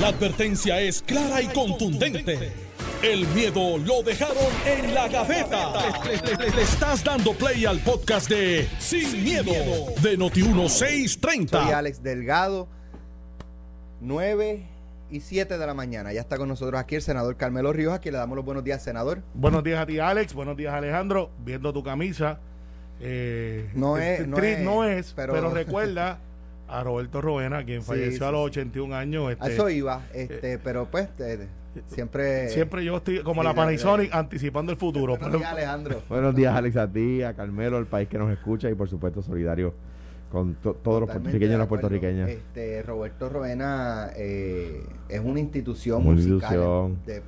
La advertencia es clara y contundente. El miedo lo dejaron en la gaveta. Le, le estás dando play al podcast de Sin, miedo, de Noti1630. Soy Alex Delgado, 9 y 7 de la mañana. Ya está con nosotros aquí el senador Carmelo Ríos. Aquí le damos los buenos días, senador. Buenos días a ti, Alex. Buenos días, Alejandro. Viendo tu camisa. Eh, No es- no es, no es, pero- pero, recuerda a Roberto Roena, quien Sí, falleció sí, a los sí. 81 años. A Este, eso iba, este, pero pues eh, siempre... Siempre yo estoy como Sí, la Panasonic de- anticipando el futuro. Buenos días, Alejandro. Buenos días, Alex, a ti, a Carmelo, al país que nos escucha y, por supuesto, solidario con to- todos los puertorriqueños y las puertorriqueñas. Este, Roberto Roena eh, es una institución Una musical institución. De,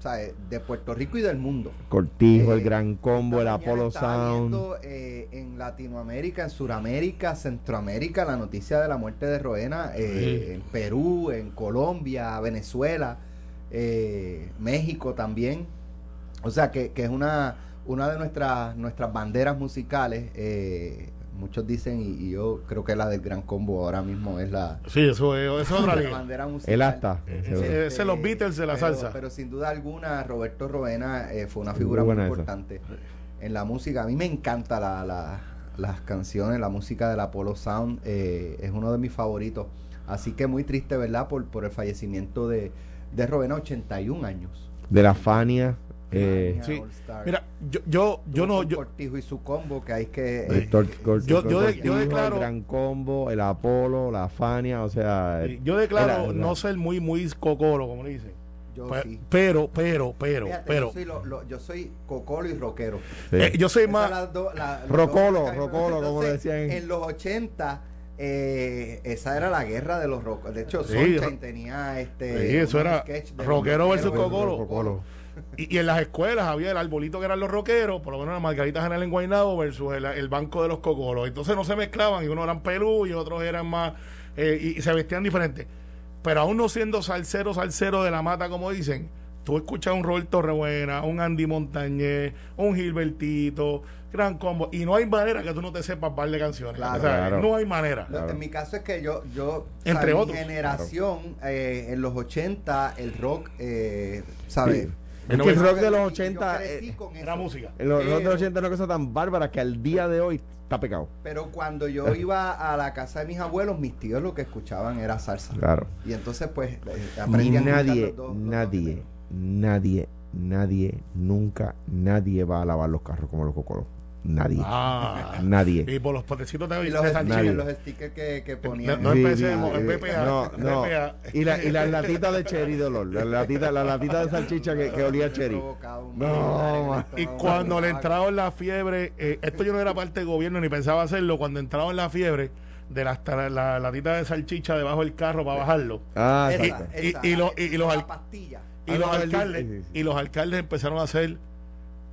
o sea, de Puerto Rico y del mundo. Cortijo, Eh, el Gran Combo, el Apollo Sound. viendo, eh, en Latinoamérica, en Suramérica, Centroamérica, la noticia de la muerte de Roena, eh, Sí. en Perú, en Colombia, Venezuela, eh, México también. O sea que, que es una, una de nuestras, nuestras banderas musicales. Eh, muchos dicen, y, y yo creo que la del Gran Combo ahora mismo es la, Sí, eso, es- eso es otra la bandera musical. El asta. Eh, ese- eh, ese es los Beatles de la pero- salsa. Pero sin duda alguna, Roberto Rovena eh, fue una figura muy esa. importante en la música. A mí me encanta la, la- las canciones, la música del Apollo Sound. eh, es uno de mis favoritos. Así que muy triste, ¿verdad? Por, por el fallecimiento de, de Rovena, 81 años. de la Fania. Eh, sí. Mira, yo, yo, yo no, yo, Cortijo y su combo, que hay que... el Tor- Cor- yo- yo de- Cortijo, yo declaro- el Gran Combo, el Apolo, la Fania, o sea. yo declaro Era- era- no ser muy, muy cocoro, como le dicen. yo Pe- sí. Pero, pero, pero, Fíjate, pero. yo soy, lo- lo- yo soy cocolo y rockero. sí. eh, yo soy más. do- la- Rocolo, dos- rocolo, como decían. En los 80, eh, esa era la guerra de los rockos. De hecho, Sí, Sunshine ro- tenía este. Sí, eso era sketch de rockero los versus rockeros cocolo. versus Cocolo. Y, y en las escuelas había el arbolito que eran los rockeros, por lo menos la Margarita General en Guaynabo versus el, el banco de los cocolos. Entonces no se mezclaban y unos eran pelú y otros eran más. eh, y, y se vestían diferentes. Pero aún no siendo salsero, salsero de la mata, como dicen, tú escuchas a un Roberto Rebuena, un Andy Montañez, un Gilbertito, Gran Combo, y no hay manera que tú no te sepas par de canciones. Claro. O sea, Claro. no hay manera. En mi caso es que yo, yo Entre o sea, otros. mi generación, eh, en los 80, el rock, eh, ¿sabes? Sí. Es que el rock de los Yo 80. crecí eh, Era música. el rock de los 80 es una cosa tan bárbara que al día de hoy está pecado. Pero cuando yo iba a la casa de mis abuelos, mis tíos lo que escuchaban era salsa. Claro. Y entonces, pues, eh, aprendí a nadie, los dos- los dos nadie, nadie, nadie, nunca, nadie va a lavar los carros como los cocolos. Nadie. Ah. Nadie. Y por los potecitos de, Y de los stickers, los stickers que, que No, ponían. no Sí, empecemos, sí, el. BPA. No, no. BPA. Y, la, y las latitas de cherry de olor. La latita, la latita de salchicha que, que olía a cherry. No. Y cuando le entraba en la fiebre, eh, esto yo no era parte del gobierno ni pensaba hacerlo, cuando entraba en la fiebre de la, la, la latita de salchicha debajo del carro para bajarlo. Ah, Esa, exacto. Y- esa, y lo- y- y los. Y Ah, los no, el- alcaldes, sí, sí, sí. y los alcaldes empezaron a hacer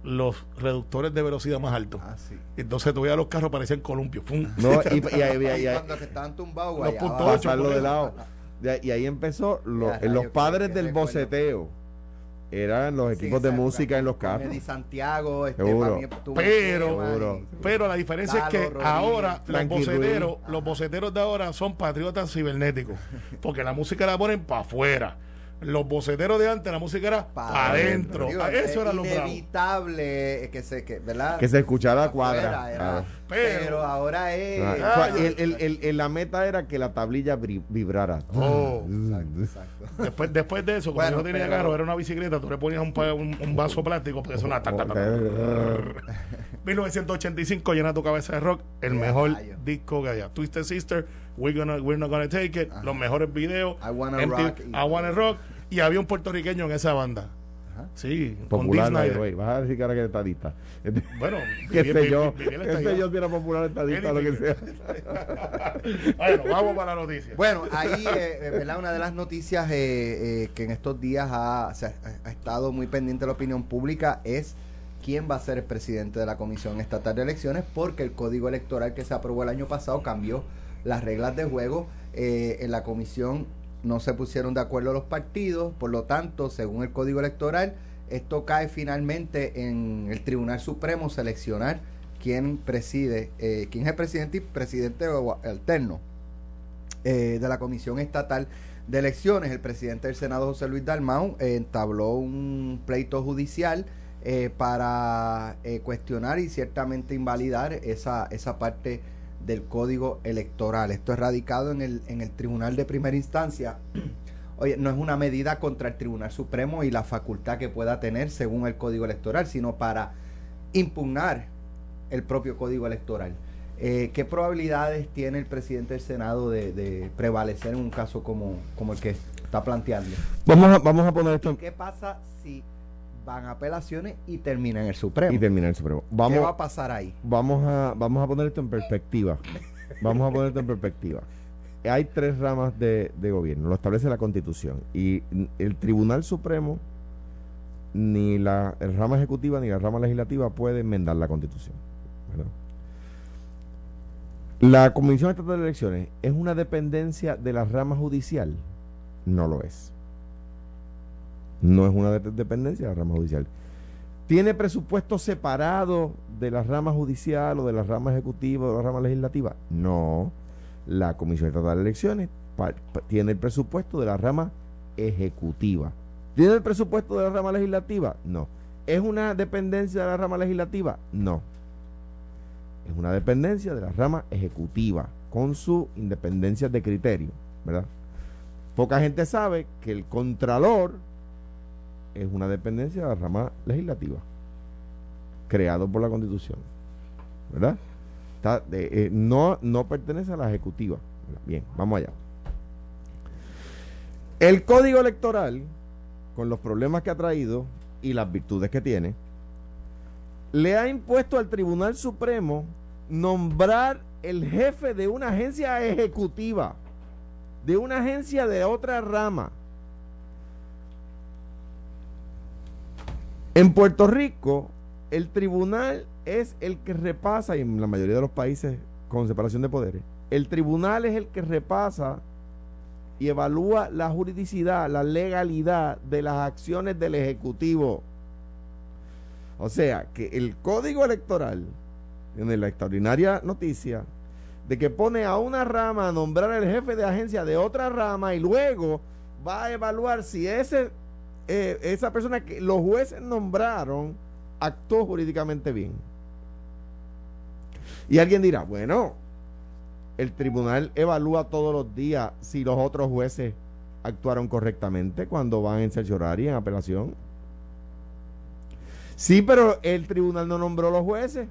los reductores de velocidad más altos. Ah, sí. Entonces tú veías los carros parecían columpios. No, y, y, ahí- y ahí- Y cuando que estaban tumbados, Los pasarlo de lado. De ahí- Y ahí empezó lo- Ya, los padres del boceteo. Eran los Sí, equipos de música en los carros. Santiago, este, Seguro. Pero- Seguro. Pero la diferencia es que Rodríguez, ahora los boceteros, Ruiz. los boceteros de ahora son patriotas cibernéticos. Porque la música la ponen para afuera. Los boceteros de antes, la música era pa' para adentro. Ah, es Eso era lo bravo. inevitable que se, que, ¿verdad? Que se escuchara cuadra. era-. Pero, Pero- ahora es... Ah, Ah, el- el- el- el- la meta era que la tablilla vibrara. Oh. Exacto, exacto. Después, después de eso, cuando Bueno, yo tenía pero- carro, era una bicicleta, tú le ponías un, un, un vaso plástico porque sonaba ta, ta, ta, ta. 1985 llena tu cabeza de rock, el mejor rayo. disco que haya. Twisted Sister, We're, gonna, we're Not Gonna Take It, Ajá. los mejores videos, I Wanna MTV, Rock I Wanna Rock, y había un puertorriqueño en esa banda. Sí, con Popular, Snyder. way. Vas a decir que ahora que es estadista. Bueno, ¿Qué sé yo? ¿Qué sé yo si era popular estadista o lo que sea? bueno, vamos para la noticia. Bueno, ahí, eh, eh, ¿verdad? Una de las noticias eh, eh, que en estos días ha, se ha, ha estado muy pendiente de la opinión pública es quién va a ser el presidente de la Comisión Estatal de Elecciones, porque el código electoral que se aprobó el año pasado cambió las reglas de juego. Eh, en la comisión no se pusieron de acuerdo los partidos, por lo tanto, según el código electoral, esto cae finalmente en el Tribunal Supremo seleccionar quién preside, eh, quién es el presidente y presidente o alterno eh, de la Comisión Estatal de Elecciones, el presidente del Senado, José Luis Dalmau, entabló un pleito judicial eh, para eh, cuestionar y ciertamente invalidar esa, esa parte del código electoral. Esto es radicado en el, en el Tribunal de Primera Instancia. Oye, no es una medida contra el Tribunal Supremo y la facultad que pueda tener según el código electoral, sino para impugnar el propio código electoral. Eh, ¿Qué probabilidades tiene el presidente del Senado de, prevalecer en un caso como, como el que está planteando? Vamos a, vamos a poner esto. ¿Qué pasa si van a apelaciones y terminan en el Supremo? Y termina el Supremo. Vamos, ¿Qué va a pasar ahí? Vamos a, vamos a poner esto en perspectiva. vamos a poner esto en perspectiva. Hay tres ramas de, gobierno, lo establece la Constitución. Y el Tribunal Supremo, ni la rama ejecutiva ni la rama legislativa puede enmendar la Constitución. ¿La Comisión Estatal de Elecciones es una dependencia de la rama judicial? No lo es. No es una dependencia de la rama judicial. ¿Tiene presupuesto separado de la rama judicial o de la rama ejecutiva o de la rama legislativa? No. La Comisión Estatal de Elecciones tiene el presupuesto de la rama ejecutiva. ¿Tiene el presupuesto de la rama legislativa? No. ¿Es una dependencia de la rama legislativa? No es una dependencia de la rama ejecutiva con su independencia de criterio, ¿verdad? Poca gente sabe que el contralor es una dependencia de la rama legislativa, creado por la Constitución, ¿verdad? Eh, no, no pertenece a la ejecutiva. Bien, vamos allá. El código electoral, con los problemas que ha traído y las virtudes que tiene, le ha impuesto al Tribunal Supremo nombrar el jefe de una agencia ejecutiva, de una agencia de otra rama. En Puerto Rico, el tribunal es el que repasa, y en la mayoría de los países con separación de poderes, el tribunal es el que repasa y evalúa la juridicidad, la legalidad de las acciones del Ejecutivo. O sea, que el código electoral en la extraordinaria noticia de que pone a una rama a nombrar el jefe de agencia de otra rama y luego va a evaluar si ese eh, esa persona que los jueces nombraron actuó jurídicamente bien. Y alguien dirá, bueno, el tribunal evalúa todos los días si los otros jueces actuaron correctamente cuando van en cercioraria, en apelación. Sí, pero el tribunal no nombró los jueces.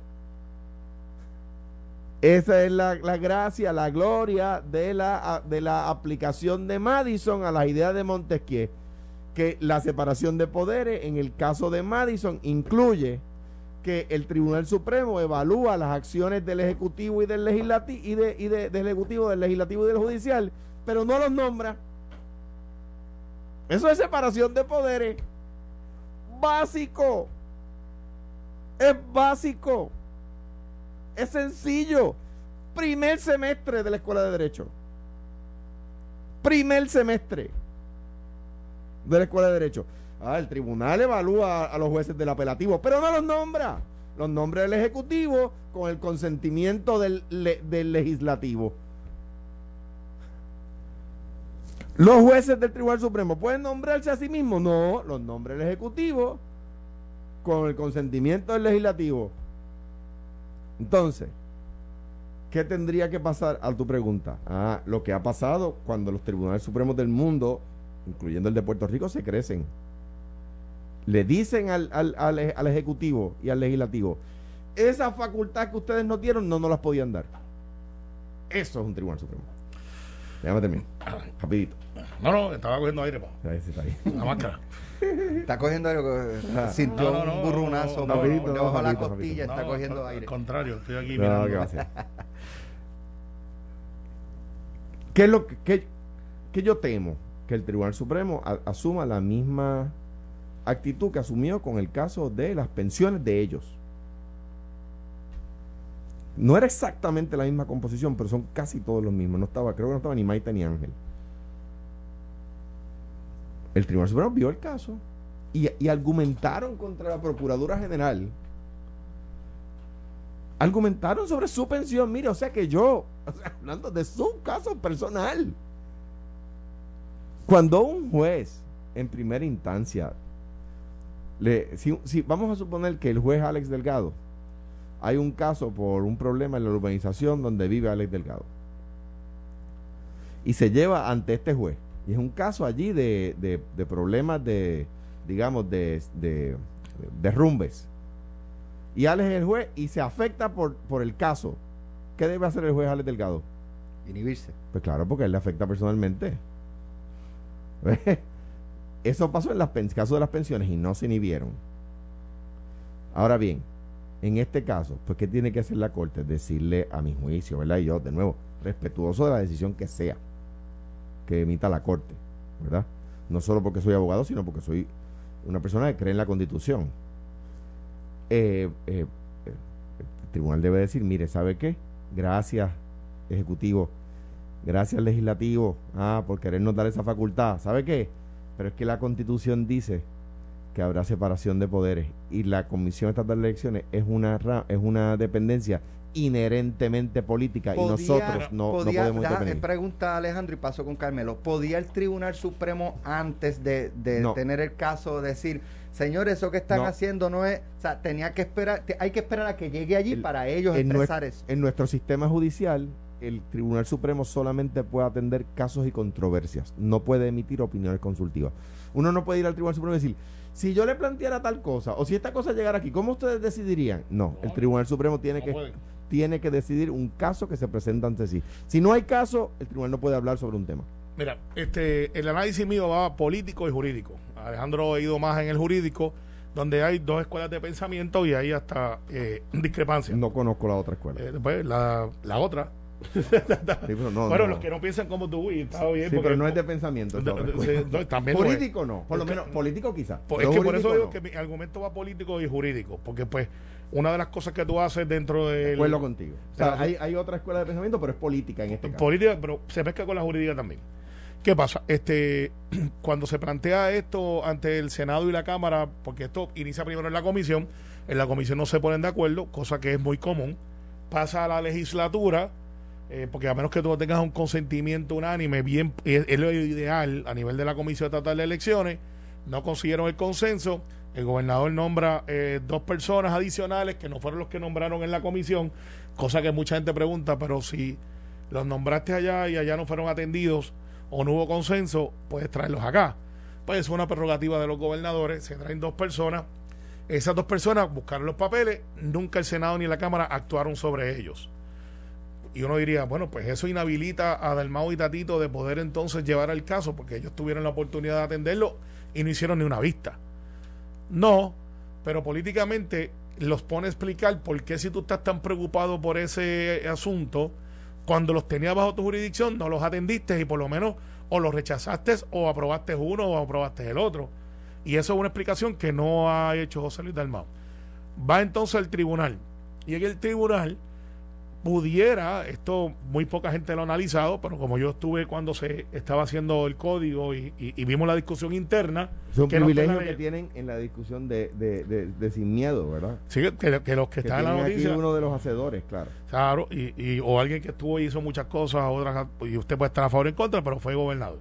Esa es la, gracia, la gloria de la, de la aplicación de Madison a las ideas de Montesquieu, que la separación de poderes en el caso de Madison incluye que el Tribunal Supremo evalúa las acciones del Ejecutivo y del Legislativo y, de, y del Ejecutivo, del Legislativo y del Judicial, pero no los nombra. Eso es separación de poderes. Básico. Es básico. Es sencillo. Primer semestre de la Escuela de Derecho. Primer semestre de la Escuela de Derecho. Ah, el tribunal evalúa a los jueces del apelativo, pero no los nombra. Los nombra el Ejecutivo con el consentimiento del, del legislativo. ¿Los jueces del Tribunal Supremo pueden nombrarse a sí mismos? No, los nombra el Ejecutivo con el consentimiento del legislativo. Entonces, ¿qué tendría que pasar a tu pregunta? Ah, lo que ha pasado cuando los tribunales supremos del mundo, incluyendo el de Puerto Rico, se crecen. Le dicen al, al, Ejecutivo y al Legislativo, esa facultad que ustedes no dieron, no nos las podían dar. Eso es un tribunal supremo. Déjame terminar. Rapidito. No, no, estaba cogiendo aire, pa. La máscara. Está cogiendo aire, sintió un burrunazo debajo de la costilla, está cogiendo aire. Al contrario, estoy aquí mirando. ¿Qué es lo que, que, yo temo? Que el Tribunal Supremo asuma la misma actitud que asumió con el caso de las pensiones de ellos. No era exactamente la misma composición, pero son casi todos los mismos. No estaba, creo que no estaba ni Maite ni Ángel. El Tribunal Supremo vio el caso y, argumentaron contra la Procuradora General. Argumentaron sobre su pensión. Mire, o sea que yo, hablando de su caso personal, Cuando un juez en primera instancia, le, si, si vamos a suponer que el juez Alex Delgado, hay un caso por un problema en la urbanización donde vive Alex Delgado, y se lleva ante este juez, y es un caso allí de, de, de problemas de, digamos, de, de derrumbes. Y Alex es el juez y se afecta por, por el caso. ¿Qué debe hacer el juez Alex Delgado? Inhibirse. Pues claro, porque él le afecta personalmente. Eso pasó en el caso de las pensiones y no se inhibieron. Ahora bien, en este caso, pues ¿qué tiene que hacer la Corte? Decirle a mi juicio, ¿verdad? Y yo, de nuevo, respetuoso de la decisión que sea que emita la Corte, ¿verdad? No solo porque soy abogado, sino porque soy una persona que cree en la Constitución. Eh, eh, el tribunal debe decir, mire, ¿sabe qué? Gracias, Ejecutivo. Gracias, Legislativo, ah, por querernos dar esa facultad. ¿Sabe qué? Pero es que la Constitución dice que habrá separación de poderes y la Comisión Estatal de Elecciones es una, es una dependencia inherentemente política y nosotros no, podía, no podemos intervenir. Pregunta Alejandro y paso con Carmelo. ¿Podía el Tribunal Supremo antes de, de tener el caso decir, señores, eso que están haciendo no es, o sea, tenía que esperar, hay que esperar a que llegue allí para ellos expresar eso? En nuestro sistema judicial, el Tribunal Supremo solamente puede atender casos y controversias, no puede emitir opiniones consultivas. Uno no puede ir al Tribunal Supremo y decir, si yo le planteara tal cosa, o si esta cosa llegara aquí, ¿cómo ustedes decidirían? No, el Tribunal Supremo tiene que tiene que decidir un caso que se presenta ante sí. Si no hay caso, el tribunal no puede hablar sobre un tema. Mira, este, el análisis mío va político y jurídico. Alejandro ha ido más en el jurídico, donde hay dos escuelas de pensamiento y hay hasta eh, discrepancias. No conozco la otra escuela. Eh, después, la, la otra, bueno, los que no piensan como tú, y está bien. Sí, pero no es de pensamiento. también político no, por lo menos político quizás. Es que por eso digo que mi argumento va político y jurídico, porque pues una de las cosas que tú haces dentro de... Acuerdo contigo. O sea, hay, hay otra escuela de pensamiento, pero es política en este caso. Política, pero se mezcla con la jurídica también. ¿Qué pasa? Este, cuando se plantea esto ante el Senado y la Cámara, porque esto inicia primero en la comisión, en la comisión no se ponen de acuerdo, cosa que es muy común, pasa a la legislatura, eh, porque a menos que tú tengas un consentimiento unánime, bien, es, lo ideal a nivel de la Comisión Estatal de Elecciones, no consiguieron el consenso, el gobernador nombra eh, dos personas adicionales que no fueron los que nombraron en la comisión, cosa que mucha gente pregunta, pero si los nombraste allá y allá no fueron atendidos o no hubo consenso, puedes traerlos acá. Pues es una prerrogativa de los gobernadores, se traen dos personas, esas dos personas buscaron los papeles, nunca el Senado ni la Cámara actuaron sobre ellos. Y uno diría, bueno, pues eso inhabilita a Dalmau y Tatito de poder entonces llevar el caso, porque ellos tuvieron la oportunidad de atenderlo y no hicieron ni una vista. No, pero políticamente los pone a explicar por qué si tú estás tan preocupado por ese asunto, cuando los tenías bajo tu jurisdicción, no los atendiste y por lo menos o los rechazaste o aprobaste uno o aprobaste el otro. Y eso es una explicación que no ha hecho José Luis Dalmau. Va entonces al tribunal. Y en el tribunal pudiera, esto muy poca gente lo ha analizado, pero como yo estuve cuando se estaba haciendo el código y, vimos la discusión interna. Es un privilegio que tienen en la discusión de, de, sin miedo, ¿verdad? Sí, que, los que, están en la noticia. Aquí uno de los hacedores, claro. Claro, y, o alguien que estuvo y hizo muchas cosas, otras, y usted puede estar a favor o en contra, pero fue gobernador.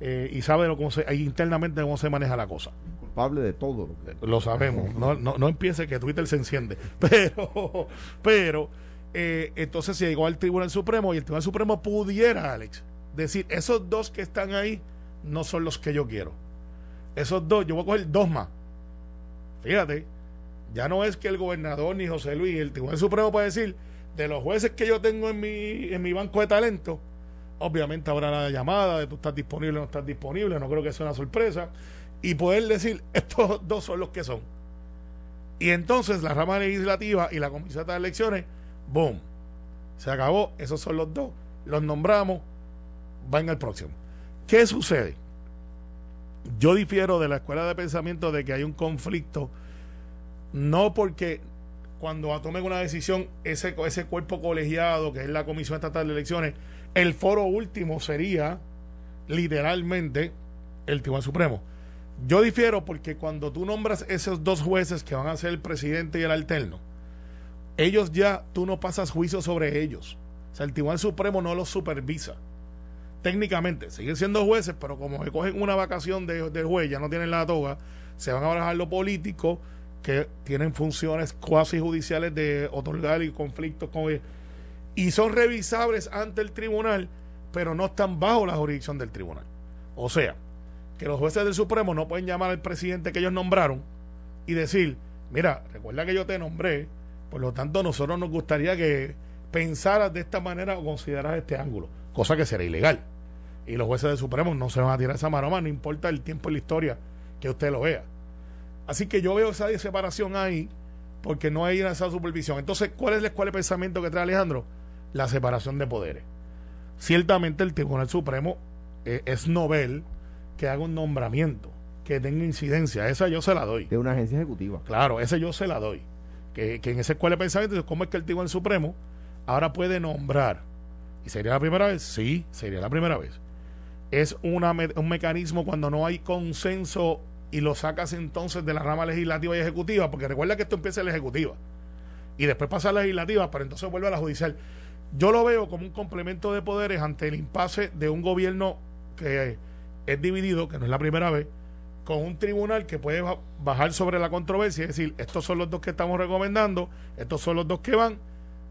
Eh, y sabe cómo se, internamente cómo se maneja la cosa. Culpable de todo. Lo, sabemos. no, no, no empiece que Twitter se enciende. Pero, pero eh, entonces se llegó al Tribunal Supremo y el Tribunal Supremo pudiera, Alex, decir, esos dos que están ahí no son los que yo quiero. Esos dos, yo voy a coger dos más. Fíjate, ya no es que el gobernador ni José Luis, el Tribunal Supremo puede decir, de los jueces que yo tengo en mi, en mi banco de talento, obviamente habrá la llamada de tú estás disponible o no estás disponible, no creo que sea una sorpresa, y poder decir, estos dos son los que son. Y entonces la rama legislativa y la comisión de elecciones Boom. Se acabó. Esos son los dos. Los nombramos. Van al próximo. ¿Qué sucede? Yo difiero de la escuela de pensamiento de que hay un conflicto. No porque cuando tomen una decisión ese, ese cuerpo colegiado, que es la Comisión Estatal de Elecciones, el foro último sería literalmente el Tribunal Supremo. Yo difiero porque cuando tú nombras esos dos jueces que van a ser el presidente y el alterno, ellos ya, tú no pasas juicio sobre ellos. O sea, el Tribunal Supremo no los supervisa. técnicamente siguen siendo jueces, pero como se cogen una vacación de, de juez, ya no tienen la toga, se van a barajar lo político, que tienen funciones cuasi judiciales de otorgar y conflictos con y son revisables ante el tribunal, pero no están bajo la jurisdicción del tribunal. O sea, que los jueces del Supremo no pueden llamar al presidente que ellos nombraron y decir, mira, recuerda que yo te nombré, por lo tanto nosotros nos gustaría que pensaras de esta manera o consideraras este ángulo, cosa que será ilegal. Y los jueces del Supremo no se van a tirar esa maroma, no importa el tiempo y la historia que usted lo vea. Así que yo veo esa separación ahí porque no hay esa supervisión. Entonces, ¿cuál es el, cuál es el pensamiento que trae Alejandro? La separación de poderes. Ciertamente el Tribunal Supremo eh, es novel que haga un nombramiento, que tenga incidencia. Esa yo se la doy. De una agencia ejecutiva. Claro, esa yo se la doy. Que, que en esa escuela de pensamiento, ¿cómo es que el Tribunal Supremo ahora puede nombrar? ¿Y sería la primera vez? Sí, sería la primera vez. Es un mecanismo cuando no hay consenso y lo sacas entonces de la rama legislativa y ejecutiva, porque recuerda que esto empieza en la ejecutiva y después pasa a la legislativa, pero entonces vuelve a la judicial. Yo lo veo como un complemento de poderes ante el impasse de un gobierno que es dividido, que no es la primera vez, con un tribunal que puede bajar sobre la controversia y decir, estos son los dos que estamos recomendando, estos son los dos que van.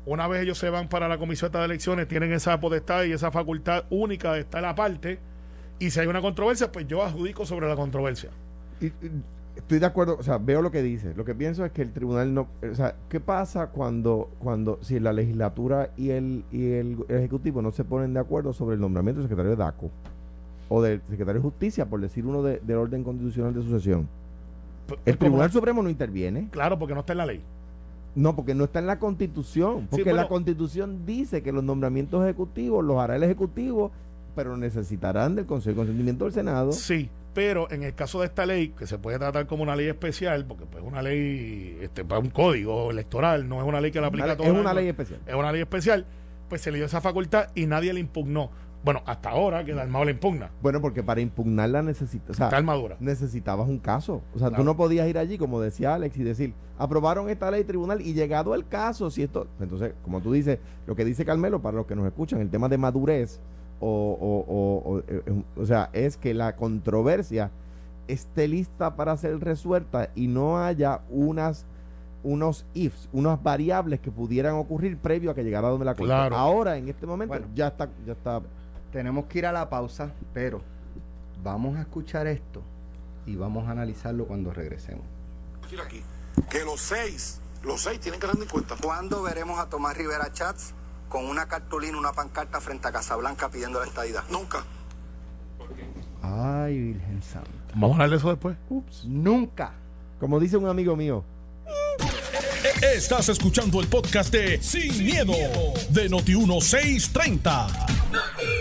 Una vez ellos se van para la comisión de elecciones, tienen esa potestad y esa facultad única de estar aparte. Y si hay una controversia, pues yo adjudico sobre la controversia estoy de acuerdo, o sea, veo lo que dice. Lo que pienso es que el tribunal no, o sea, ¿qué pasa cuando, cuando si la legislatura y el, y el, ejecutivo no se ponen de acuerdo sobre el nombramiento del secretario de DACO o del secretario de Justicia, por decir uno del orden constitucional de sucesión? El Tribunal Supremo no interviene. Claro, porque no está en la ley. No, porque no está en la Constitución. Porque la Constitución dice que los nombramientos ejecutivos los hará el Ejecutivo, pero necesitarán del Consejo de Consentimiento del Senado. Sí, pero en el caso de esta ley, que se puede tratar como una ley especial, porque pues, es una ley, este, para un código electoral, no es una ley que la aplica a todos. Es una ley especial. Es una ley especial, pues se le dio esa facultad y nadie le impugnó. Bueno, hasta ahora que el armado le impugna. Bueno, porque para impugnarla necesitas. O armadura. Necesitabas un caso. O sea, tú no podías ir allí, como decía Alex, y decir, aprobaron esta ley tribunal y llegado el caso, si esto. Entonces, como tú dices, lo que dice Carmelo, para los que nos escuchan, el tema de madurez o, eh, o, sea, es que la controversia esté lista para ser resuelta y no haya unas unos ifs, unas variables que pudieran ocurrir previo a que llegara donde la cosa. Ahora, en este momento, ya está, ya está. Tenemos que ir a la pausa, pero vamos a escuchar esto y vamos a analizarlo cuando regresemos. aquí que los seis, los seis tienen que tener en cuenta. ¿Cuándo veremos a Tomás Rivera Chats con una cartulina, una pancarta frente a Casablanca pidiendo la estadidad. Nunca. Ay, Virgen Santa. Vamos a hablar de eso después. Ups. Nunca. Como dice un amigo mío. Estás escuchando el podcast de Sin, miedo, de Noti1630.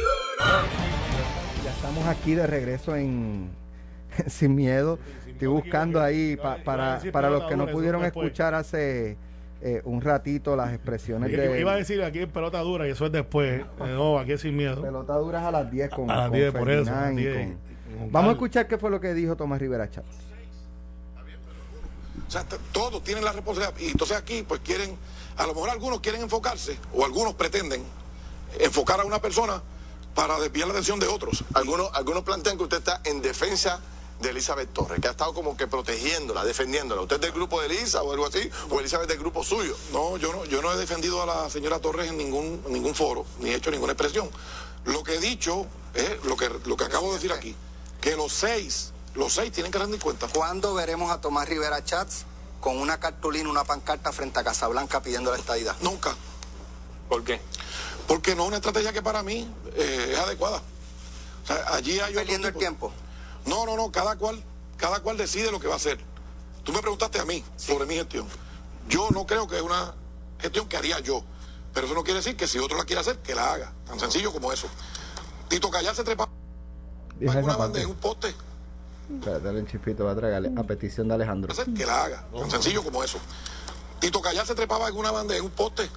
Ya estamos aquí de regreso en Sin Miedo. Estoy buscando ahí para, para los que no pudieron escuchar hace eh, un ratito las expresiones de. Iba a decir aquí en pelota dura y eso es después. no, aquí es sin miedo. Pelota dura a las 10 con. A las 10, por eso. Vamos a escuchar qué fue lo que dijo Tomás Rivera Chávez. O sea, todos tienen la responsabilidad. Y entonces aquí, pues quieren. A lo mejor algunos quieren enfocarse, o algunos pretenden enfocar a una persona para desviar la atención de otros. Algunos, algunos plantean que usted está en defensa de Elizabeth Torres, que ha estado como que protegiéndola, defendiéndola. ¿Usted es del grupo de Elisa o algo así? ¿O Elizabeth del grupo suyo? No, yo no, yo no he defendido a la señora Torres en ningún, ningún foro, ni he hecho ninguna expresión. Lo que he dicho es lo que, lo que acabo de decir aquí, que los seis, los seis tienen que en cuenta. ¿Cuándo veremos a Tomás Rivera Chats con una cartulina, una pancarta frente a Casablanca pidiendo la estadidad? Nunca. ¿Por qué? Porque no es una estrategia que para mí eh, es adecuada. O sea, allí hay Perdiendo el tiempo. No, no, no, cada cual, cada cual decide lo que va a hacer. Tú me preguntaste a mí sobre mi gestión. Yo no creo que es una gestión que haría yo. Pero eso no quiere decir que si otro la quiere hacer, que la haga. Tan sencillo como eso. Tito Callar se trepa en una bandeja, en un poste. Dale un chispito va a tragarle a petición de Alejandro. Que la haga. Tan sencillo como eso. Tito Callar se trepaba en una bandeja, en un poste.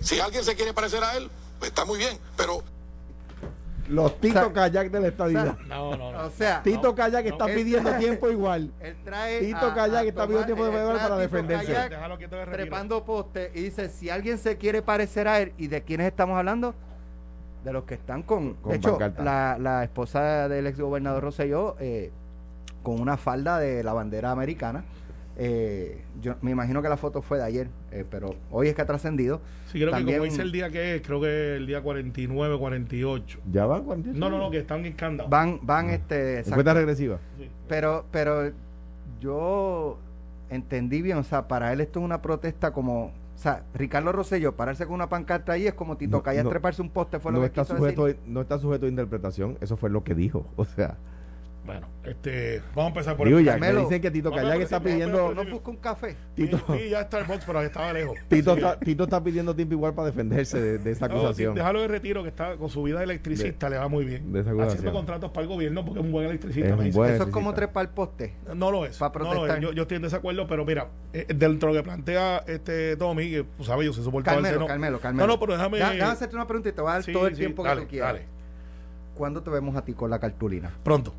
Si alguien se quiere parecer a él, pues está muy bien. Pero los Tito Kayak de la. No, no, no. O sea, Tito Kayak está pidiendo tiempo igual. Él trae Tito Kayak está pidiendo tiempo de igual para defenderse. trepando poste y dice, si alguien se quiere parecer a él, ¿y de quiénes estamos hablando? de los que están con, Con de hecho la, la esposa del ex gobernador Rosselló eh, con una falda de la bandera americana eh, yo me imagino que la foto fue de ayer eh, pero hoy es que ha trascendido Sí, creo que como dice el día que es, creo que el día 49, 48. ¿Ya van 48? No, no, no, que están en candado. van van este En cuenta regresiva. Sí. pero pero yo entendí bien o sea para él esto es una protesta como o sea Ricardo Rosselló pararse con una pancarta ahí es como Tito No, Calla no. treparse un poste fue lo No que está, quiso sujeto, decir. no está sujeto a interpretación. Eso fue lo que dijo. O sea, Bueno, este, vamos a empezar por digo el ya, que Carmelo. dicen que Tito Vamos a Kayak está pidiendo. no busca un café Tito, Sí, ya está el box, pero estaba lejos. Tito, Sí. está, Tito está pidiendo tiempo igual para defenderse de, de esa No, acusación. déjalo de retiro, que está con su vida de electricista, le va muy bien. de esa acusación. Haciendo contratos para el gobierno porque es un buen electricista. Es me un dice. buen- eso es como necesita. trepar el poste No lo es. Pa' no lo protestar. es. Yo, yo estoy en desacuerdo, pero mira, eh, dentro de lo que plantea este Tommy, que tú sabes, yo soy soportador Carmelo, Carmelo, Carmelo. No, no, pero déjame. Da- déjame hacerte una pregunta y te voy a dar Sí, todo el sí, tiempo dale, que tú quieras. dale. ¿Cuándo te vemos a ti con la cartulina? Pronto.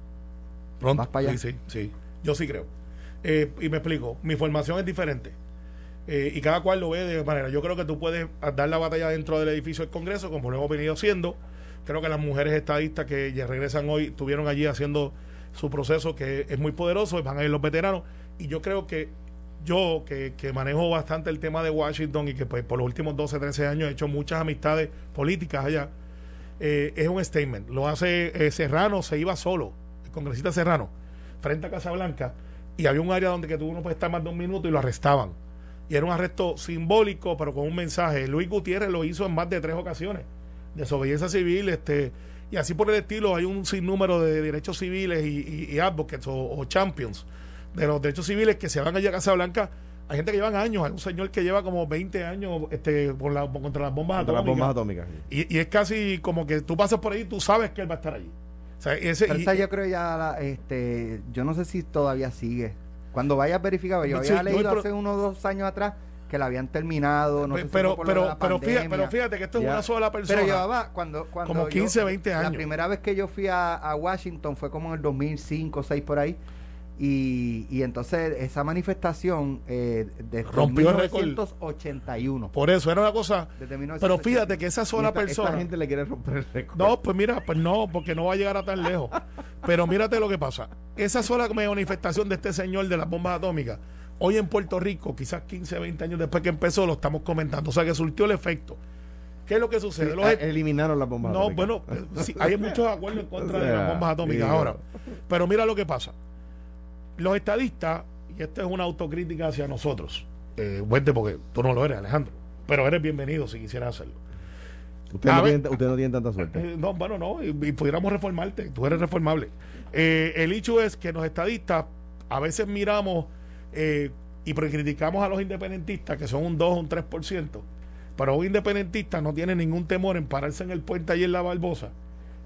Pronto. ¿Vas para allá? Sí, sí, sí. Yo sí creo. Eh, y me explico. Mi formación es diferente. Eh, y cada cual lo ve de manera. Yo creo que tú puedes dar la batalla dentro del edificio del Congreso, como lo hemos venido haciendo. Creo que las mujeres estadistas que ya regresan hoy estuvieron allí haciendo su proceso, que es muy poderoso, van a ir los veteranos. Y yo creo que yo, que, que manejo bastante el tema de Washington y que pues, por los últimos 12, 13 años he hecho muchas amistades políticas allá, eh, es un statement. Lo hace Serrano, se iba solo, congresista Serrano, frente a Casa Blanca, y había un área donde que tú no puedes estar más de un minuto y lo arrestaban. Y era un arresto simbólico, pero con un mensaje. Luis Gutiérrez lo hizo en más de tres ocasiones. Desobediencia civil, este, y así por el estilo, hay un sinnúmero de derechos civiles y, y- y advocates o, o champions de los derechos civiles que se van allá a Casa Blanca. Hay gente que llevan años, hay un señor que lleva como 20 años este, por la- contra las bombas Contra las atómicas. bombas atómicas. sí. Y, y es casi como que tú pasas por ahí y tú sabes que él va a estar allí. O sea, ese, Pero y- esa yo creo ya, la- este, yo no sé si todavía sigue. Cuando vayas verificado, yo Sí, había leído pero- hace unos dos años atrás que la habían terminado, no sé si pero, por pero, la pero, fíjate, pero fíjate que esto es una sola persona. Pero llevaba cuando, cuando Como yo- 15, 20 años. La primera vez que yo fui a, a Washington fue como en el 2005, 6 por ahí. Y, y entonces esa manifestación eh, desde Rompió el récord. 1981. Por eso era una cosa. Pero 1981. fíjate que esa sola esta, persona. esta gente le quiere romper el récord. No, pues mira, pues no, porque no va a llegar a tan lejos. Pero mírate lo que pasa. Esa sola manifestación de este señor de las bombas atómicas, hoy en Puerto Rico, quizás 15, 20 años después que empezó, lo estamos comentando. O sea que surtió el efecto. ¿Qué es lo que sucede? Los- ah, eliminaron las bombas No, atómicas. bueno, eh, sí, hay muchos acuerdos en contra O de las bombas atómicas ahora. Pero mira lo que pasa. Los estadistas, y esta es una autocrítica hacia nosotros, eh, vente porque tú no lo eres, Alejandro, pero eres bienvenido si quisieras hacerlo. Usted no, ver. tiene, usted no tiene tanta suerte. Eh, no, bueno, no, y, y pudiéramos reformarte, tú eres reformable. Eh, el hecho es que los estadistas a veces miramos eh, y criticamos a los independentistas, que son un 2 o un 3%, pero un independentista no tiene ningún temor en pararse en el puente allí en la Barbosa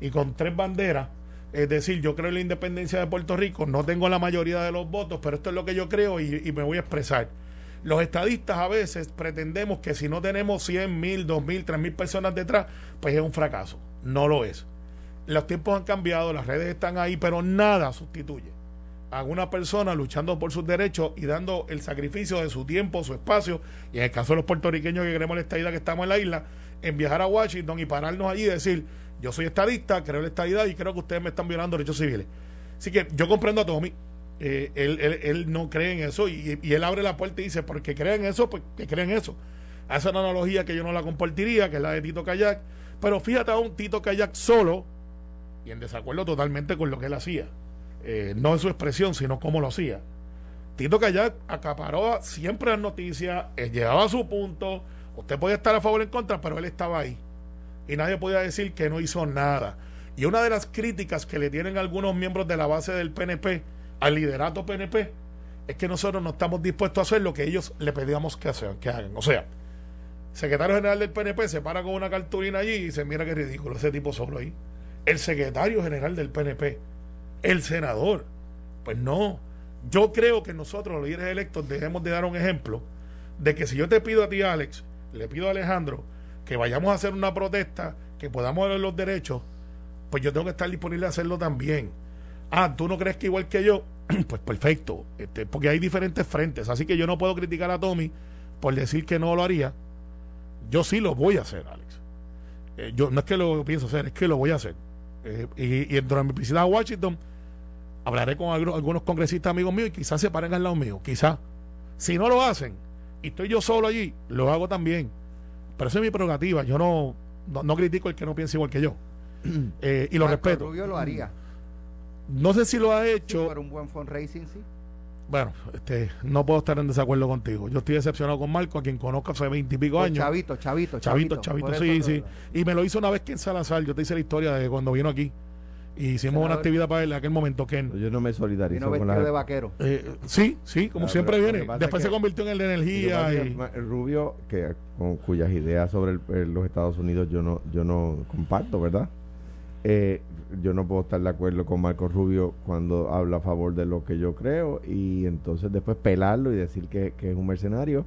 y con tres banderas, es decir, yo creo en la independencia de Puerto Rico, no tengo la mayoría de los votos, pero esto es lo que yo creo y, me voy a expresar. Los estadistas a veces pretendemos que si no tenemos 100 mil, 2 mil, 3 mil personas detrás, pues es un fracaso. No lo es. Los tiempos han cambiado, las redes están ahí, pero nada sustituye a una persona luchando por sus derechos y dando el sacrificio de su tiempo, su espacio, y en el caso de los puertorriqueños que queremos la estadidad que estamos en la isla, en viajar a Washington y pararnos allí y decir, yo soy estadista, creo en la estadidad y creo que ustedes me están violando derechos civiles. Así que yo comprendo a Tommy, eh, él, él- él no cree en eso y, él abre la puerta y dice, porque creen eso, pues que creen eso. Hace una analogía que yo no la compartiría, que es la de Tito Kayak, pero fíjate a un Tito Kayak solo y en desacuerdo totalmente con lo que él hacía. Eh, no en su expresión, sino cómo lo hacía. Tito Kayak acaparó siempre las noticias, él llegaba a su punto, usted podía estar a favor o en contra, pero él estaba ahí. Y nadie podía decir que no hizo nada. Y una de las críticas que le tienen algunos miembros de la base del PNP al liderato PNP es que nosotros no estamos dispuestos a hacer lo que ellos le pedíamos que, hacer, que hagan. O sea, secretario general del PNP se para con una cartulina allí y dice, mira qué ridículo ese tipo solo ahí. El secretario general del PNP, el senador. Pues no, yo creo que nosotros los líderes electos debemos de dar un ejemplo de que si yo te pido a ti, Alex, le pido a Alejandro, que vayamos a hacer una protesta, que podamos ver los derechos, pues yo tengo que estar disponible a hacerlo también. Ah, ¿tú no crees que igual que yo? pues perfecto, este, porque hay diferentes frentes, así que yo no puedo criticar a Tommy por decir que no lo haría. Yo sí lo voy a hacer, Alex. Eh, yo no es que lo pienso hacer, es que lo voy a hacer. Eh, y, y de mi visita a Washington, hablaré con algunos, algunos congresistas amigos míos y quizás se paren al lado mío, quizás. Si no lo hacen y estoy yo solo allí, lo hago también. Pero eso es mi prerrogativa. Yo no, no, no critico el que no piense igual que yo. Eh, y lo Marco respeto. Rubio lo haría. No sé si lo ha hecho. Para un buen fundraising, sí. Bueno, este, no puedo estar en desacuerdo contigo. Yo estoy decepcionado con Marco, a quien conozco hace veintipico Pues años. Chavito, chavito, Chavito, chavito. chavito, sí, sí. Y me lo hizo una vez que en Salazar. Yo te hice la historia de cuando vino aquí. Y hicimos una actividad para él en aquel momento. Que, Yo no me solidarizo Vino con la... de vaquero. eh, sí, sí, como Claro, siempre viene. Después es se convirtió en el de energía. y- el Rubio, que con cuyas ideas sobre el- los Estados Unidos yo no, yo no comparto, ¿verdad? Eh, yo no puedo estar de acuerdo con Marco Rubio cuando habla a favor de lo que yo creo y entonces después pelarlo y decir que, que es un mercenario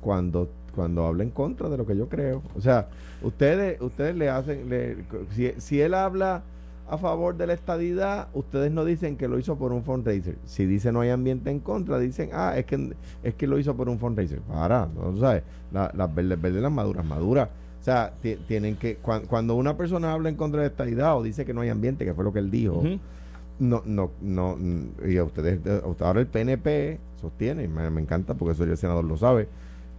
cuando cuando habla en contra de lo que yo creo. O sea, ustedes ustedes le hacen, le- si, si él habla a favor de la estadidad, ustedes no dicen que lo hizo por un fundraiser. Si dice no hay ambiente en contra, dicen, ah, es que es que lo hizo por un fundraiser. Para, ¿no sabes? La- las verdes, verdes, las maduras, maduras. O sea, ti- tienen que, cuan- cuando una persona habla en contra de la estadidad o dice que no hay ambiente, que fue lo que él dijo, no, no, no, y a ustedes, ahora el PNP sostiene, me, me encanta porque eso ya el senador lo sabe,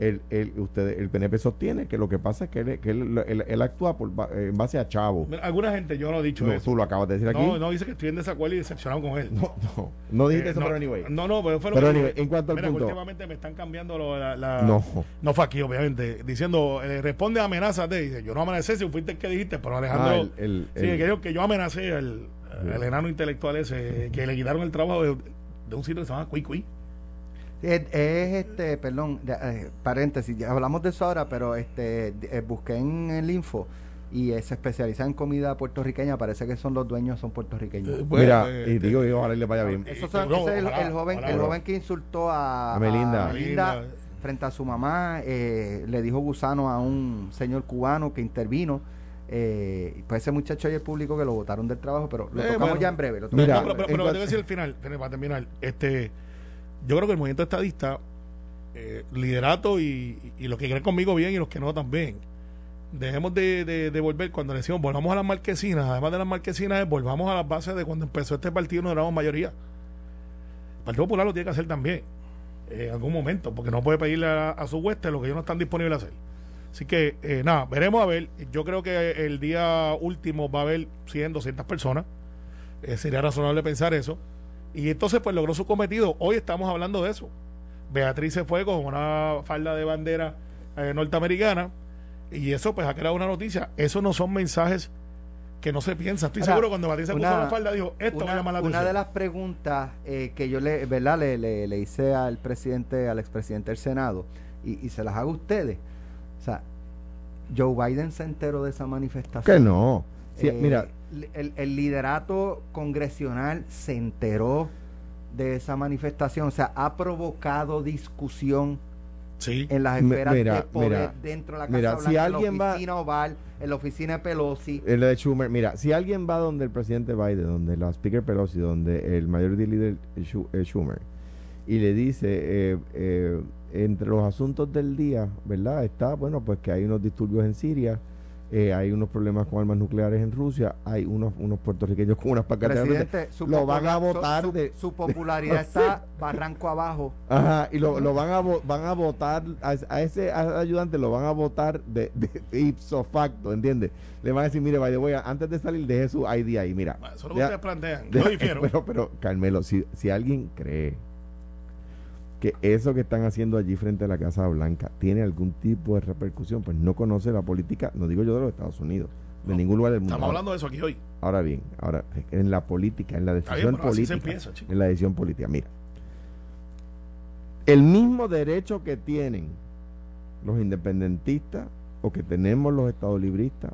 el, el, ustedes, el PNP sostiene que lo que pasa es que él, que él, él- él actúa por, ba- en base a Chavo. Mira, Alguna gente, yo no he dicho No, eso. tú lo acabas de decir aquí. No, no, dice que estoy en desacuerdo y decepcionado con él. No, no, no dijiste Eh, eso, no, pero anyway. No, no, pero fue lo Pero que anyway, en cuanto al Mira, punto- últimamente me están cambiando lo- la, la- No. No fue aquí, obviamente. Diciendo, eh, responde a amenazas de. Dice, yo no amenacé si fuiste el que dijiste, pero Alejandro. Ah, el- el- sí, el- que, que yo amenacé al, enano intelectual ese, que le quitaron el trabajo de, de un sitio que se llama Cui Cui. Es, es, este, perdón, eh, paréntesis, ya hablamos de eso ahora, pero este eh, busqué en el info y eh, se especializa en comida puertorriqueña, parece que son los dueños, son puertorriqueños. Eh, bueno, Mira, eh, y digo, y ojalá le vaya bien. Eso son- no, ese es el, ojalá, el joven, ojalá, el joven que insultó a, A Melinda. a Melinda Melinda. frente a su mamá, eh, le dijo gusano a un señor cubano que intervino. Eh, pues ese muchacho y el público que lo votaron del trabajo, pero lo Eh, tocamos bueno. ya en breve. lo tocamos Mira, pero, pero, pero te voy a decir al final, para terminar. Este, yo creo que el movimiento estadista, eh, liderato y, los que creen conmigo bien y los que no también, dejemos de, volver cuando decimos volvamos a las marquesinas, además de las marquesinas, es volvamos a las bases de cuando empezó este partido, no éramos mayoría. El Partido Popular lo tiene que hacer también, eh, en algún momento, porque no puede pedirle a, a su hueste lo que ellos no están disponibles a hacer. Así que, eh, nada, veremos a ver. Yo creo que el día último va a haber 100, 200 personas. Sería razonable pensar eso. Y entonces, pues logró su cometido. Hoy estamos hablando de eso. Beatriz se fue con una falda de bandera eh, norteamericana. Y eso, pues, ha creado una noticia. Esos no son mensajes que no se piensan. Estoy Ahora, seguro cuando Beatriz se puso una- la falda, dijo: Esto va a una, llamar la una atención. de las preguntas eh, que yo le, ¿verdad? Le, le, le hice al presidente, al expresidente del Senado, y, y se las hago a ustedes. O sea, Joe Biden se enteró de esa manifestación. Que no. Sí, Eh, mira, el, el liderato congresional se enteró de esa manifestación, o sea, ha provocado discusión Sí. en las esferas mira, de poder mira, dentro de la Casa mira, Blanca, si en alguien la va- oficina Oval, en la oficina de Pelosi. el de Schumer, mira, si alguien va donde el presidente Biden, donde la Speaker Pelosi, donde el Schu- eh, Schumer, y le dice, eh, eh, entre los asuntos del día, ¿verdad? Está, bueno, pues que hay unos disturbios en Siria, eh, hay unos problemas con armas nucleares en Rusia, hay unos, unos puertorriqueños con unas pancartas. Presidente, su lo van a votar su, de... su popularidad está barranco abajo. Ajá, y lo, lo van a vo- van a votar a, a ese a- ayudante lo van a votar de, de ipso facto, ¿entiendes? Le van a decir, mire, vaya, voy a, antes de salir deje su ID ahí, mira. Eso es lo que Ya- ustedes plantean. Yo difiero. pero, pero, Carmelo, si, si alguien cree que eso que están haciendo allí frente a la Casa Blanca tiene algún tipo de repercusión, pues no conoce la política, no digo yo de los Estados Unidos, de No, ningún lugar del mundo. Estamos hablando de eso aquí hoy. Ahora bien, ahora en la política, en la decisión bien, política, empieza, en la decisión política, mira, el mismo derecho que tienen los independentistas o que tenemos los estadolibristas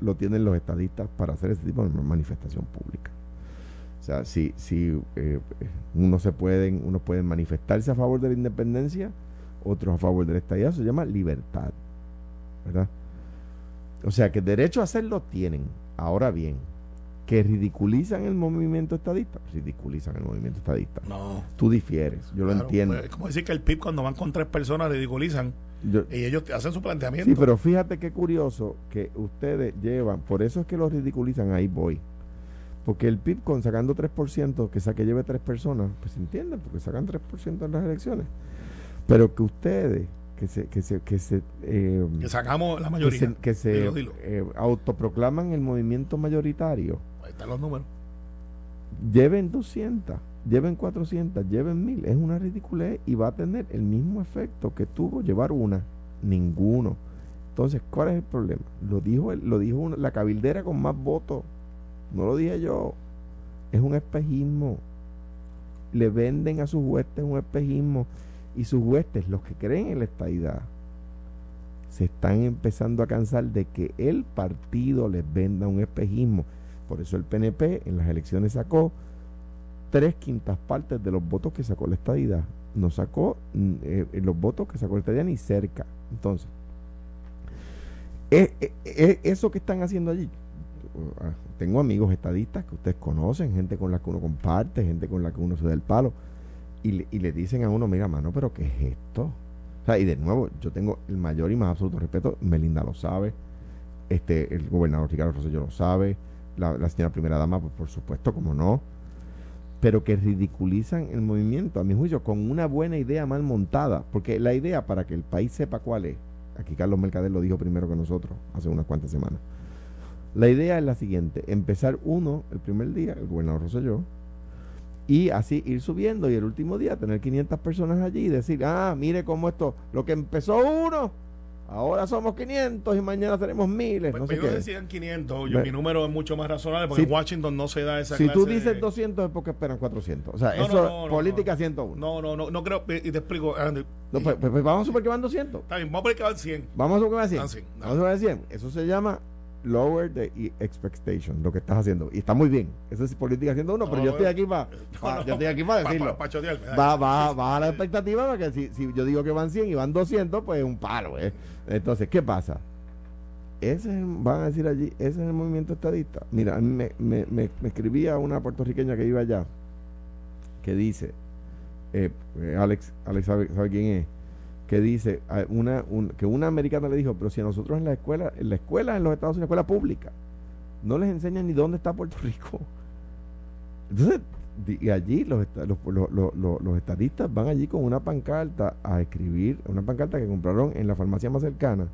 lo tienen los estadistas para hacer ese tipo de manifestación pública. O sea, si, si eh, unos se pueden, unos pueden manifestarse a favor de la independencia, otros a favor del estadía, eso se llama libertad, ¿verdad? O sea que derecho a hacerlo tienen. Ahora bien, que ridiculizan el movimiento estadista, ridiculizan el movimiento estadista. No. Tú difieres, yo lo entiendo. pues, es como decir que el PIB cuando van con tres personas ridiculizan Yo- y ellos te hacen su planteamiento. Sí, pero fíjate qué curioso que ustedes llevan, por eso es que lo ridiculizan, ahí voy. Porque el PIB con sacando 3%, que saque lleve tres personas, pues se entiende, porque sacan 3% en las elecciones. Pero que ustedes, que se, que se, que se, eh, que sacamos la que mayoría. se, que se, Dilo, dilo. eh, autoproclaman el movimiento mayoritario, Ahí están los números. lleven 200, lleven 400, lleven 1000, es una ridiculez y va a tener el mismo efecto que tuvo llevar una, ninguno. Entonces, ¿cuál es el problema? Lo dijo, el- lo dijo una- la cabildera con más votos, no lo dije yo, es un espejismo. Le venden a sus huestes un espejismo y sus huestes, los que creen en la estadidad, se están empezando a cansar de que el partido les venda un espejismo. Por eso el PNP en las elecciones sacó tres quintas partes de los votos que sacó la estadidad. No sacó mm, eh, los votos que sacó la estadidad ni cerca. Entonces, eh, eh, eh, eso que están haciendo allí, tengo amigos estadistas que ustedes conocen, gente con la que uno comparte, gente con la que uno se da el palo, y le, y le dicen a uno, mira, mano, pero ¿qué es esto? O sea, y de nuevo, yo tengo el mayor y más absoluto respeto, Melinda lo sabe, este, el gobernador Ricardo Rosselló lo sabe, la, la señora primera dama, pues por supuesto, como no, pero que ridiculizan el movimiento, a mi juicio, con una buena idea mal montada, porque la idea para que el país sepa cuál es, aquí Carlos Mercader lo dijo primero que nosotros, hace unas cuantas semanas, la idea es la siguiente, empezar uno el primer día, el gobernador Rosselló, y así ir subiendo y el último día tener 500 personas allí y decir, ah, mire cómo esto, lo que empezó uno, ahora somos 500 y mañana seremos miles, Pues, no sé qué. decían 500, yo, mi número es mucho más razonable porque Si- en Washington no se da esa Si tú clase dices de- 200 es porque esperan 400. O sea, No, eso no, no, política no. 101. No, no, no, no creo, y te explico, Andy. No, pues, pues- pues vamos a suponer que van 200. Está bien, vamos a poner que van 100. Vamos a suponer que van 100. Ah, sí, Vamos a suponer 100. Eso se llama lower the e- expectation, lo que estás haciendo. Y está muy bien. Eso es política 101, pero No, yo no, estoy aquí para no, yo estoy aquí para Pa- decirlo. pa- pa. Va, va, va a la expectativa porque si, si yo digo que van 100 y van 200, pues es un palo. ¿eh? Entonces, ¿qué pasa? Ese es van a decir allí, ese es el movimiento estadista. Mira, me, me, me, me escribía una puertorriqueña que iba allá, que dice, eh, eh, Alex, Alex sabe, sabe quién es, que dice, una, un- que una americana le dijo, pero si a nosotros en la escuela, en la escuela en los Estados Unidos, escuela pública, no les enseñan ni dónde está Puerto Rico. Entonces, y allí los, los, los- los- estadistas van allí con una pancarta a escribir, una pancarta que compraron en la farmacia más cercana,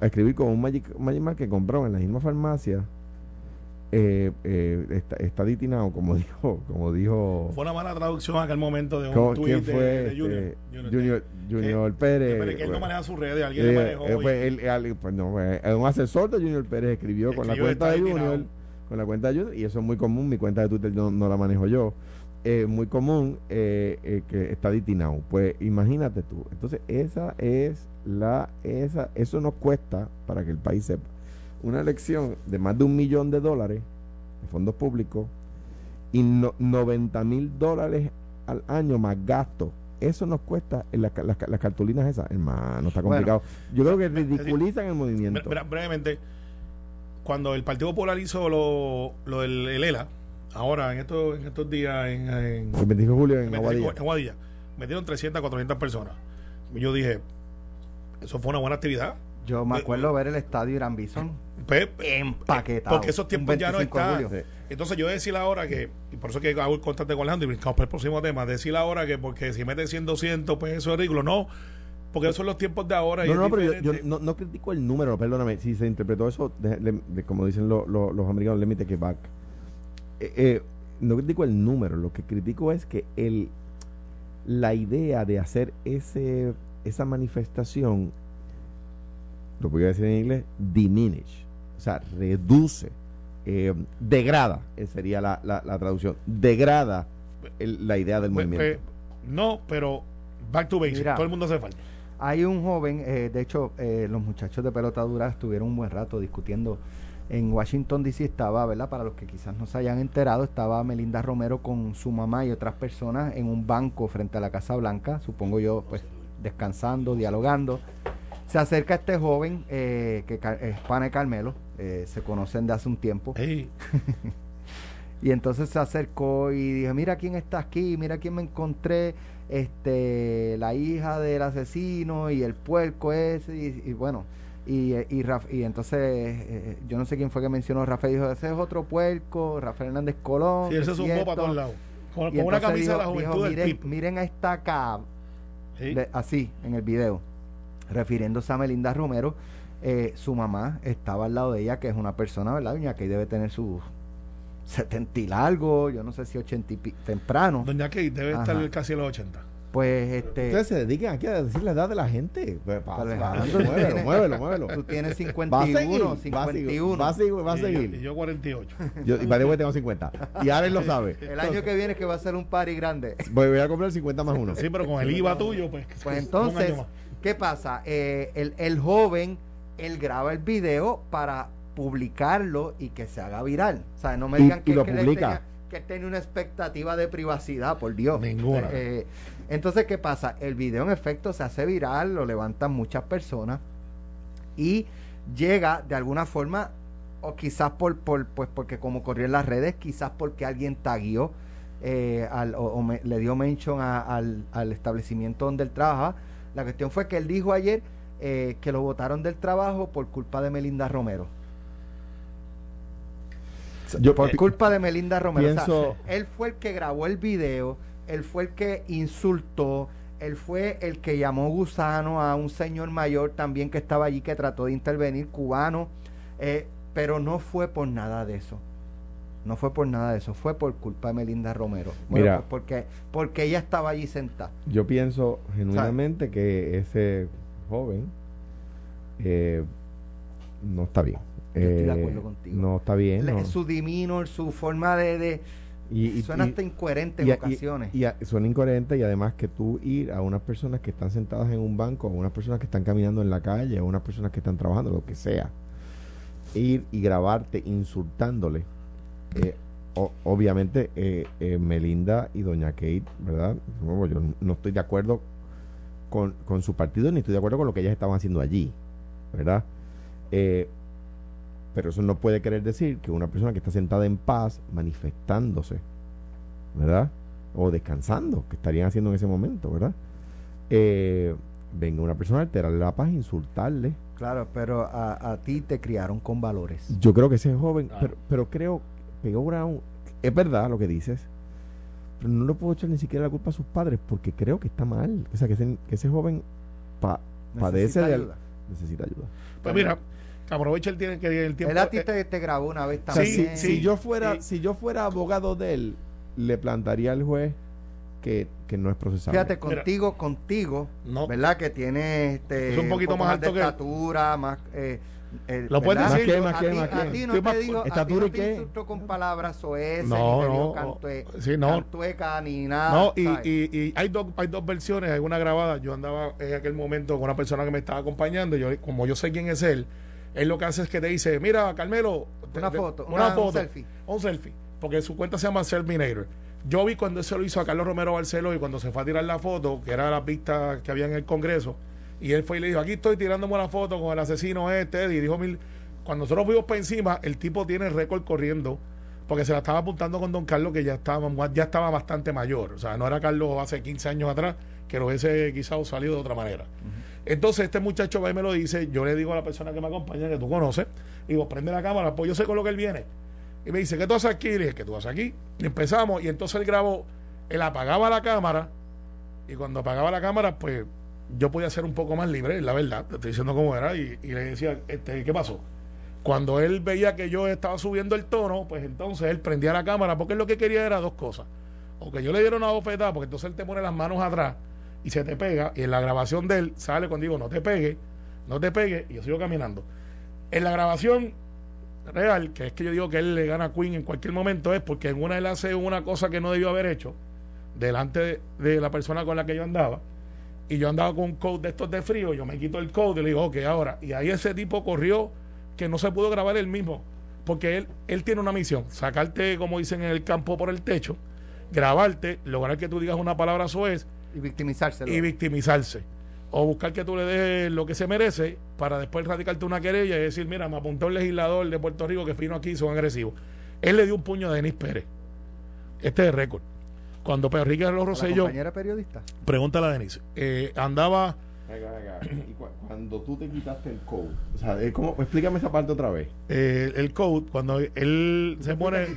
a escribir con un Magic, Magic que compraron en la misma farmacia, eh, eh, esta- Estadity Now, como dijo, como dijo Fue una mala traducción en aquel momento de ¿cómo- un tweet ¿quién de, fue? de Junior. Este, Junior. Junior, Junior Que- Pérez. que, él no maneja sus redes, alguien le Eh, manejó. eh, pues, él- alguien- pues, no, eh, un asesor de Junior Pérez escribió con la cuenta de Junior, con la cuenta de Junior, y eso es muy común, mi cuenta de Twitter no, no la manejo yo, eh, muy común eh, eh, que está Now. Pues imagínate tú, entonces esa es la, esa, eso nos cuesta, para que el país sepa, una elección de más de un millón de dólares de fondos públicos y no, 90 mil dólares al año más gasto. Eso nos cuesta en las, ca- las, ca- las cartulinas esas. Hermano, está Bueno. complicado. Yo creo que Es decir, ridiculizan el movimiento. Bre- bre- brevemente, cuando el Partido Popular hizo lo, lo del el ELA, ahora en estos, en estos días en, en, El 25 de julio en en Aguadilla. en Aguadilla, metieron 300, 400 personas. Y yo dije, eso fue una buena actividad. Yo me Eh, acuerdo ver el estadio Irán Bison Pues, empaquetado. Porque esos tiempos ya no 25 de están. Entonces yo decir ahora que, y por eso que hago el contacto con Alejandro y brincamos para el próximo tema, decir ahora que porque si meten 100, 200, pues eso es ridículo. No, porque esos son los tiempos de ahora. No, no, pero yo, no, no critico el número, perdóname. Si se interpretó eso, de- de- de- como dicen lo- lo- los americanos, let me take it back. Eh, eh, no critico el número, lo que critico es que el la idea de hacer ese esa manifestación, lo voy a decir en inglés, diminish, o sea, reduce, eh, degrada, eh, sería la, la- la traducción, degrada el- la idea del Pues, movimiento. pues, no, pero back to basics. Mira. Todo el mundo hace falta. Hay un joven, eh, de hecho, eh, los muchachos de pelota dura estuvieron un buen rato discutiendo. En Washington, D.C. estaba, ¿verdad? Para los que quizás no se hayan enterado, estaba Melinda Romero con su mamá y otras personas en un banco frente a la Casa Blanca, supongo yo, pues descansando, dialogando. Se acerca este joven, eh, que es pana de Carmelo, eh, se conocen de hace un tiempo. Y entonces se acercó y dijo, mira quién está aquí, mira quién me encontré. este la hija del asesino y el puerco ese y, bueno y, y, y entonces eh, yo no sé quién fue que mencionó Rafael dijo ese es otro puerco Rafael Hernández Colón sí, ese zumbó para todos lados. Con, una camisa de la juventud miren, miren a esta acá así en el video refiriéndose a Melinda Romero eh, su mamá estaba al lado de ella que es una persona verdad doña que debe tener sus 70 y largo, yo no sé si 80 y temprano. Doña Kate debe estar casi a los 80. Pues este. Ustedes se dedican aquí a decir la edad de la gente. Pues, muévelo, muévelo, muévelo. Tú tienes 51, 51. Va a seguir. Va a seguir. Y, yo 48. Yo, y para tengo 50. Y Alex lo sabe. El año que viene es que va a ser un party grande. Voy, a comprar 50 más uno. Sí, pero con el IVA tuyo, pues. Pues entonces, ¿qué pasa? Eh, el, el joven, él graba el video para publicarlo y que se haga viral. O sea, no me digan que, lo que, publica. que tiene una expectativa de privacidad, por Dios. Ninguna. Eh, entonces, ¿qué pasa? El video en efecto se hace viral, lo levantan muchas personas y llega de alguna forma, o quizás por, por pues porque como corrió en las redes, quizás porque alguien taguió eh, al, o, le dio mention al, al establecimiento donde él trabaja. La cuestión fue que él dijo ayer eh, que lo votaron del trabajo por culpa de Melinda Romero. Yo, por culpa de Melinda Romero. él fue el que grabó el video, él fue el que insultó, él fue el que llamó gusano a un señor mayor también que estaba allí que trató de intervenir, cubano, eh, pero no fue por nada de eso. No fue por nada de eso, fue por culpa de Melinda Romero. Mira, pues porque, porque ella estaba allí sentada. Yo pienso genuinamente que ese joven eh, no está bien estoy de acuerdo eh, contigo. No está bien. Su dimino, su forma de. y, suena hasta incoherente en ocasiones. Y, suena incoherente y además que tú ir a unas personas que están sentadas en un banco, a unas personas que están caminando en la calle, a unas personas que están trabajando, lo que sea, ir y grabarte insultándole. Eh, obviamente, eh, Melinda y Doña Kate, ¿verdad? yo no estoy de acuerdo con, con su partido ni estoy de acuerdo con lo que ellas estaban haciendo allí, ¿verdad? Eh, pero eso no puede querer decir que una persona que está sentada en paz, manifestándose, ¿verdad? O descansando, que estarían haciendo en ese momento, ¿verdad? Eh, venga una persona a alterarle la paz, insultarle. Claro, pero a, ti te criaron con valores. Yo creo que ese joven, pero, pero creo, Pegó Brown, es verdad lo que dices, pero no le puedo echar ni siquiera la culpa a sus padres porque creo que está mal. O sea, que ese, que ese joven padece de ayuda. necesita ayuda. Pues mira, aprovecha el, tiempo. El tiempo él a ti te, te, grabó una vez también. si, yo fuera, si yo fuera abogado de él, le plantaría al juez que, que no es procesable. Fíjate, contigo, contigo, ¿verdad? Que tiene este, es un poquito más, alto de estatura, más... Eh, eh, lo puedes decir que, más que, más que. A ti no te digo, a ti no te insulto con palabras o ese, no, ni no, cantue, sí, no. cantueca, ni nada. No, y, y, y, hay, dos, hay dos versiones, hay una grabada. Yo andaba en aquel momento con una persona que me estaba acompañando. Yo, como yo sé quién es él, él lo que hace es que te dice, mira, Carmelo, una foto, una, foto, un selfie. Un selfie, porque su cuenta se llama Selminator. Yo vi cuando eso lo hizo a Carlos Romero Barceló y cuando se fue a tirar la foto, que era la pista que había en el Congreso, y él fue y le dijo, aquí estoy tirándome una foto con el asesino este, y dijo mil... Cuando nosotros fuimos para encima, el tipo tiene récord corriendo, porque se la estaba apuntando con don Carlos, que ya estaba, ya estaba bastante mayor. O sea, no era Carlos hace 15 años atrás, que lo hubiese quizás salido de otra manera. Entonces este muchacho va y me lo dice, yo le digo a la persona que me acompaña, que tú conoces, digo, prende la cámara, pues yo sé con lo que él viene. Y me dice, ¿qué tú haces aquí? Y le dije, ¿qué tú haces aquí? Y empezamos, y entonces él grabó, él apagaba la cámara, y cuando apagaba la cámara, pues yo podía ser un poco más libre, la verdad, te estoy diciendo cómo era, y, le decía, este, ¿qué pasó? Cuando él veía que yo estaba subiendo el tono, pues entonces él prendía la cámara, porque lo que quería era dos cosas. O que yo le diera una bofetada, porque entonces él te pone las manos atrás, y se te pega, y en la grabación de él sale cuando digo no te pegue, no te pegue, y yo sigo caminando. En la grabación real, que es que yo digo que él le gana a Queen en cualquier momento, es porque en una él hace una cosa que no debió haber hecho delante de, la persona con la que yo andaba, y yo andaba con un code de estos de frío, yo me quito el code y le digo, ok, ahora, y ahí ese tipo corrió que no se pudo grabar él mismo, porque él, él tiene una misión, sacarte, como dicen en el campo, por el techo, grabarte, lograr que tú digas una palabra suez, y victimizarse. Y victimizarse. O buscar que tú le des lo que se merece para después radicarte una querella y decir, mira, me apuntó el legislador de Puerto Rico que vino aquí y son agresivos. Él le dio un puño a Denis Pérez. Este es el récord. Cuando Pedro Enrique de los ¿La Rosselló, compañera periodista? pregúntale a Denise, eh, andaba, Y cu- cuando tú te quitaste el code, o sea, es como, explícame esa parte otra vez. eh, el code, cuando él se pone,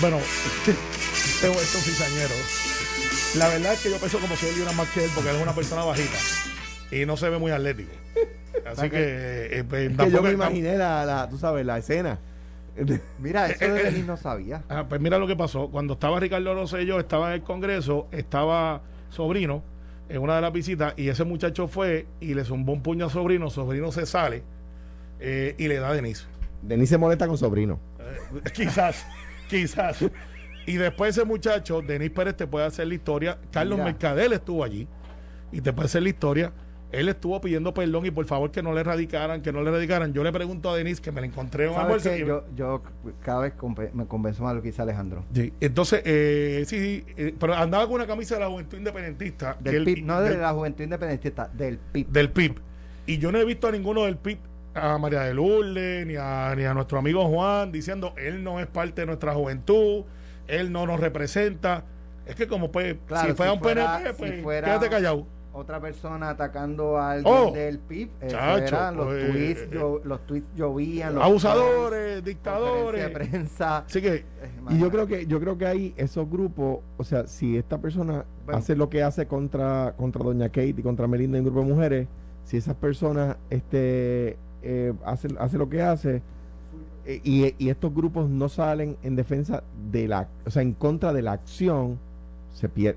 bueno, tengo estos cizañeros. La verdad es que yo peso como si él diera más que él, porque él es una persona bajita y no se ve muy atlético. Así que, eh, pues, Es que tampoco yo me es- imaginé la, la, tú sabes, la escena. Mira, eso de Denis no sabía. Ah, pues mira lo que pasó. Cuando estaba Ricardo Rosselló, estaba en el Congreso, estaba Sobrino en una de las visitas y ese muchacho fue y le zumbó un puño a Sobrino. Sobrino se sale eh, y le da a Denise. Denise se molesta con sobrino. Eh, quizás, quizás. Y después ese muchacho, Denis Pérez, te puede hacer la historia. Carlos Mira. Mercadel estuvo allí y te puede hacer la historia. Él estuvo pidiendo perdón y por favor que no le radicaran, que no le radicaran. Yo le pregunto a Denis que me la encontré en un ¿Sabes almuerzo qué? y- Yo, yo cada vez me convenzo más de lo que dice Alejandro. Sí, entonces, eh, sí, sí, eh, pero andaba con una camisa de la Juventud Independentista. Del PIB, no de la Juventud Independentista, del PIB. del PIB. Y yo no he visto a ninguno del PIB, a María de Lourdes, ni a, ni a nuestro amigo Juan, diciendo, él no es parte de nuestra juventud, él no nos representa. Es que como pues, Claro, si fuera si un fuera- PNP, si pues fuera- quédate callado. Otra persona atacando a alguien Oh, del PIB. chacho, eran los, pues, tweets, eh, llo- los tweets llovían. Los Abusadores, posts, dictadores. prensa. Así que, Eh, Y yo creo que yo creo que hay esos grupos, o sea, si esta persona Bueno. hace lo que hace contra contra doña Kate y contra Melinda en un grupo de mujeres, si esas personas este eh, hace, hace lo que hace eh, y, y estos grupos no salen en defensa de la, o sea, en contra de la acción, se pier-